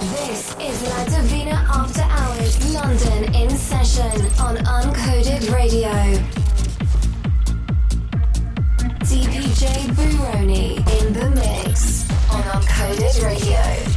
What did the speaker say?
This is La Divina After Hours London in session on Uncoded Radio. DPJ Buroni in the mix on Uncoded Radio.